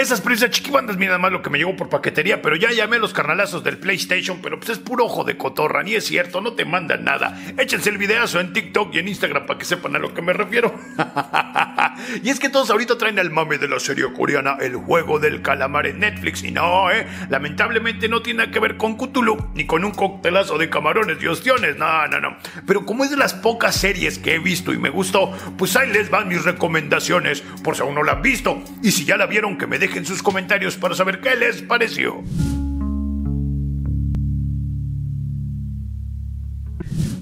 Esa experiencia chiquibandas, mira más lo que me llegó por paquetería, pero ya llamé a los carnalazos del PlayStation, pero pues es puro ojo de cotorra, ni es cierto, no te mandan nada. Échense el videazo en TikTok y en Instagram para que sepan a lo que me refiero. y es que todos ahorita traen el mame de la serie coreana El Juego del Calamar en Netflix, y no, eh, lamentablemente no tiene que ver con Cthulhu, ni con un coctelazo de camarones y ostiones, no, no, no. Pero como es de las pocas series que he visto y me gustó, pues ahí les van mis recomendaciones, por si aún no la han visto. Y si ya la vieron, que me dejen sus comentarios para saber qué les pareció.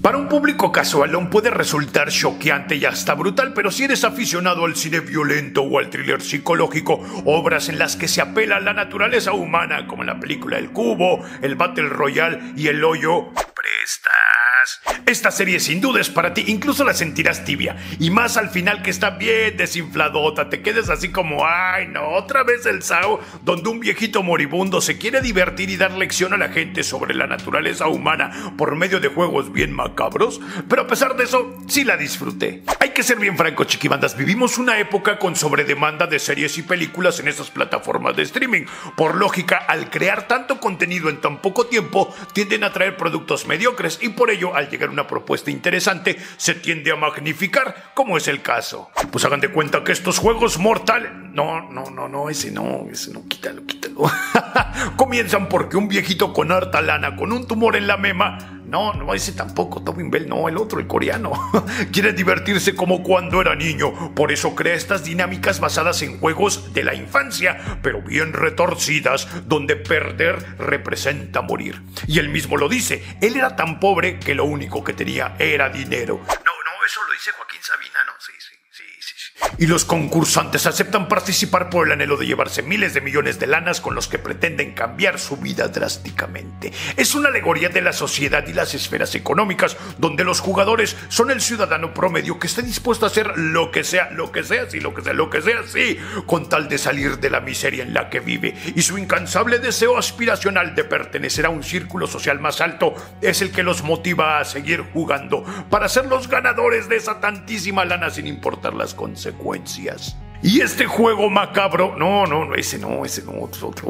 Para un público casualón puede resultar choqueante y hasta brutal, pero si eres aficionado al cine violento o al thriller psicológico, obras en las que se apela a la naturaleza humana, como la película El Cubo, el Battle Royale y El Hoyo, prestas. Esta serie sin duda es para ti, incluso la sentirás tibia. Y más al final que está bien desinfladota, te quedes así como, ay no, otra vez el Sao, donde un viejito moribundo se quiere divertir y dar lección a la gente sobre la naturaleza humana por medio de juegos bien macabros. Pero a pesar de eso, sí la disfruté. Hay que ser bien franco, chiquibandas, vivimos una época con sobredemanda de series y películas en estas plataformas de streaming. Por lógica, al crear tanto contenido en tan poco tiempo, tienden a traer productos mediocres y por ello al llegar una propuesta interesante, se tiende a magnificar, como es el caso. Pues hagan de cuenta que estos juegos mortales... No, no, no, no, ese no, ese no, quítalo, quítalo. Comienzan porque un viejito con harta lana, con un tumor en la mema, no, no, ese tampoco, Tobin Bell, no, el otro, el coreano. Quiere divertirse como cuando era niño, por eso crea estas dinámicas basadas en juegos de la infancia, pero bien retorcidas, donde perder representa morir. Y él mismo lo dice, él era tan pobre que lo único que tenía era dinero. No, no, eso lo dice Joaquín Sabina. Y los concursantes aceptan participar por el anhelo de llevarse miles de millones de lanas con los que pretenden cambiar su vida drásticamente. Es una alegoría de la sociedad y las esferas económicas, donde los jugadores son el ciudadano promedio que está dispuesto a hacer lo que sea, lo que sea, sí, lo que sea, lo que sea, sí, con tal de salir de la miseria en la que vive. Y su incansable deseo aspiracional de pertenecer a un círculo social más alto es el que los motiva a seguir jugando para ser los ganadores de esa tantísima lana sin importar las consecuencias consecuencias. Y este juego macabro, no, no, ese no, ese no, es otro.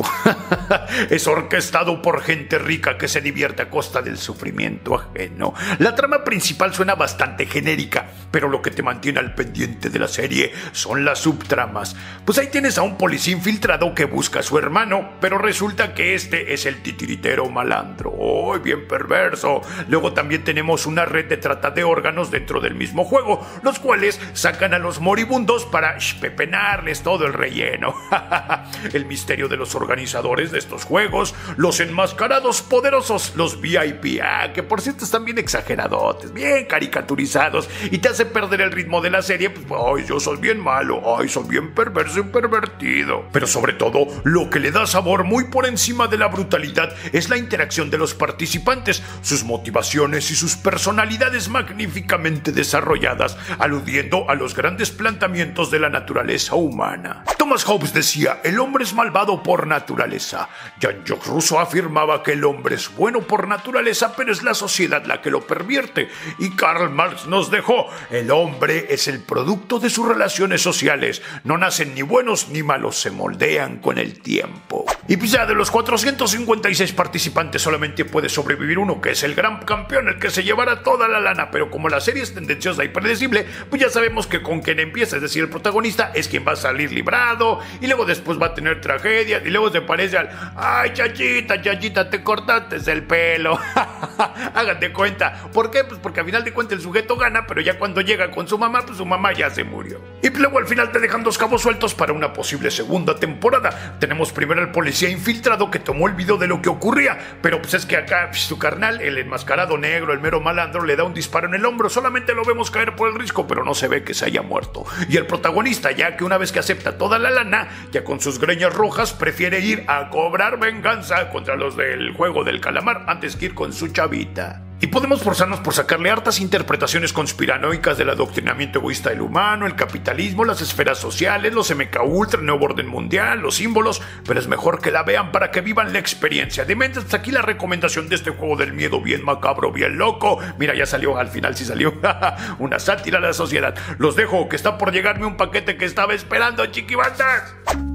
es orquestado por gente rica que se divierte a costa del sufrimiento ajeno. La trama principal suena bastante genérica, pero lo que te mantiene al pendiente de la serie son las subtramas. Pues ahí tienes a un policía infiltrado que busca a su hermano, pero resulta que este es el titiritero malandro. ¡Oh, bien perverso! Luego también tenemos una red de trata de órganos dentro del mismo juego, los cuales sacan a los moribundos para penarles todo el relleno. el misterio de los organizadores de estos juegos, los enmascarados poderosos, los VIP, ah, que por cierto están bien exageradotes, bien caricaturizados y te hace perder el ritmo de la serie, pues, ay, yo soy bien malo, ay, soy bien perverso y pervertido. Pero sobre todo, lo que le da sabor muy por encima de la brutalidad es la interacción de los participantes, sus motivaciones y sus personalidades magníficamente desarrolladas, aludiendo a los grandes planteamientos de la naturaleza humana. Thomas Hobbes decía, el hombre es malvado por naturaleza. Jean-Jacques Rousseau afirmaba que el hombre es bueno por naturaleza, pero es la sociedad la que lo pervierte. Y Karl Marx nos dejó, el hombre es el producto de sus relaciones sociales. No nacen ni buenos ni malos, se moldean con el tiempo. Y pues ya de los 456 participantes solamente puede sobrevivir uno, que es el gran campeón, el que se llevará toda la lana. Pero como la serie es tendenciosa y predecible, pues ya sabemos que con quien empieza, es decir, el protagonista, es quien va a salir librado y luego después va a tener tragedia y luego se parece al, ay chachita, chachita, te cortaste el pelo. Hagan de cuenta. ¿Por qué? Pues porque al final de cuentas el sujeto gana, pero ya cuando llega con su mamá, pues su mamá ya se murió. Y luego al final te dejan dos cabos sueltos para una posible segunda temporada. Tenemos primero al policía infiltrado que tomó el video de lo que ocurría, pero pues es que acá pues, su carnal, el enmascarado negro, el mero malandro, le da un disparo en el hombro. Solamente lo vemos caer por el risco, pero no se ve que se haya muerto. Y el protagonista, que una vez que acepta toda la lana, ya con sus greñas rojas prefiere ir a cobrar venganza contra los del juego del calamar antes que ir con su chavita. Y podemos forzarnos por sacarle hartas interpretaciones conspiranoicas del adoctrinamiento egoísta del humano, el capitalismo, las esferas sociales, los MK Ultra, el nuevo orden mundial, los símbolos, pero es mejor que la vean para que vivan la experiencia. De mente hasta aquí la recomendación de este juego del miedo bien macabro, bien loco. Mira, ya salió, al final sí salió. Una sátira a la sociedad. Los dejo, que está por llegarme un paquete que estaba esperando, chiquibandas.